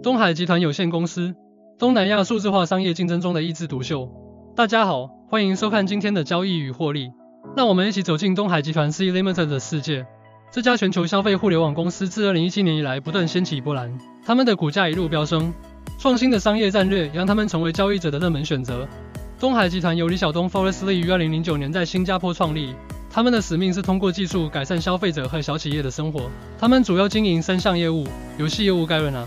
东海集团有限公司，东南亚数字化商业竞争中的一枝独秀。大家好，欢迎收看今天的交易与获利。让我们一起走进东海集团 C Limited 的世界。这家全球消费互联网公司自2017年以来不断掀起波澜，他们的股价一路飙升，创新的商业战略让他们成为交易者的热门选择。东海集团由李晓东 Forest Lee 于2009年在新加坡创立。他们的使命是通过技术改善消费者和小企业的生活。他们主要经营三项业务：游戏业务 Garena、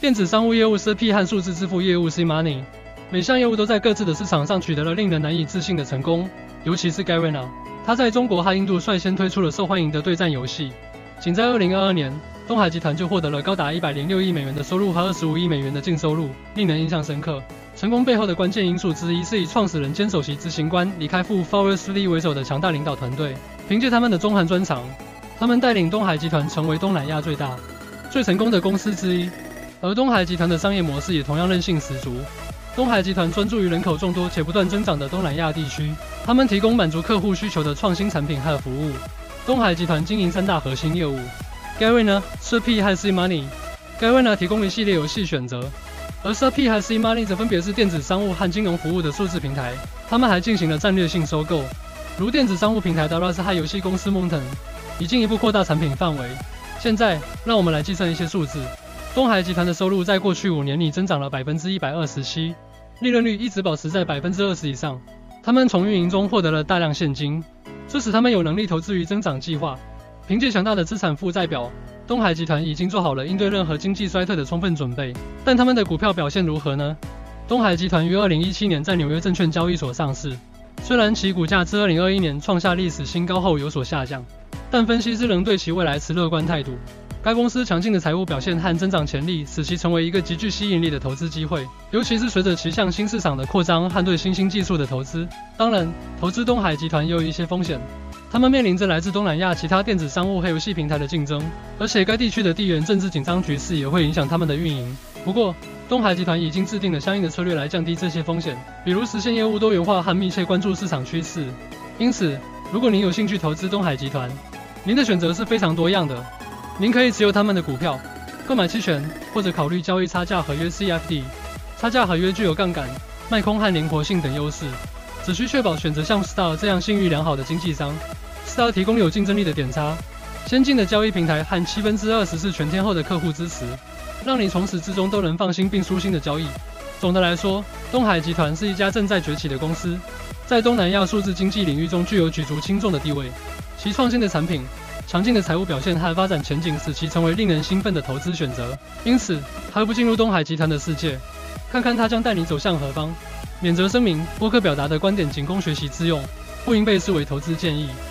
电子商务业务 CP 和数字支付业务 C Money。每项业务都在各自的市场上取得了令人难以置信的成功。尤其是 Garena，它在中国和印度率先推出了受欢迎的对战游戏。仅在2022年，东海集团就获得了高达106亿美元的收入和25亿美元的净收入，令人印象深刻。成功背后的关键因素之一是以创始人兼首席执行官李开复 Forrest Lee 为首的强大领导团队。凭借他们的中韩专长，他们带领东海集团成为东南亚最大、最成功的公司之一。而东海集团的商业模式也同样韧性十足。东海集团专注于人口众多且不断增长的东南亚地区，他们提供满足客户需求的创新产品和服务。东海集团经营三大核心业务：Garena、Shopee 和 C Money。Garena 提供一系列游戏选择。而 Shopee 和 C Money 则分别是电子商务和金融服务的数字平台，他们还进行了战略性收购，如电子商务平台 Daraz 和游戏公司 Mountain，以进一步扩大产品范围。现在，让我们来计算一些数字。东海集团的收入在过去五年里增长了百分之一百二十七，利润率一直保持在百分之二十以上。他们从运营中获得了大量现金，这使他们有能力投资于增长计划。凭借强大的资产负债表。东海集团已经做好了应对任何经济衰退的充分准备，但他们的股票表现如何呢？东海集团于二零一七年在纽约证券交易所上市，虽然其股价自二零二一年创下历史新高后有所下降，但分析师仍对其未来持乐观态度。该公司强劲的财务表现和增长潜力，使其成为一个极具吸引力的投资机会，尤其是随着其向新市场的扩张和对新兴技术的投资。当然，投资东海集团也有一些风险。他们面临着来自东南亚其他电子商务和游戏平台的竞争，而且该地区的地缘政治紧张局势也会影响他们的运营。不过，东海集团已经制定了相应的策略来降低这些风险，比如实现业务多元化和密切关注市场趋势。因此，如果您有兴趣投资东海集团，您的选择是非常多样的。您可以持有他们的股票，购买期权，或者考虑交易差价合约 （CFD）。差价合约具有杠杆、卖空和灵活性等优势。只需确保选择像 Star 这样信誉良好的经纪商，Star 提供有竞争力的点差、先进的交易平台和七分之二十四全天候的客户支持，让你从始至终都能放心并舒心的交易。总的来说，东海集团是一家正在崛起的公司，在东南亚数字经济领域中具有举足轻重的地位。其创新的产品、强劲的财务表现和发展前景，使其成为令人兴奋的投资选择。因此，何不进入东海集团的世界，看看它将带你走向何方？免责声明：播客表达的观点仅供学习之用，不应被视为投资建议。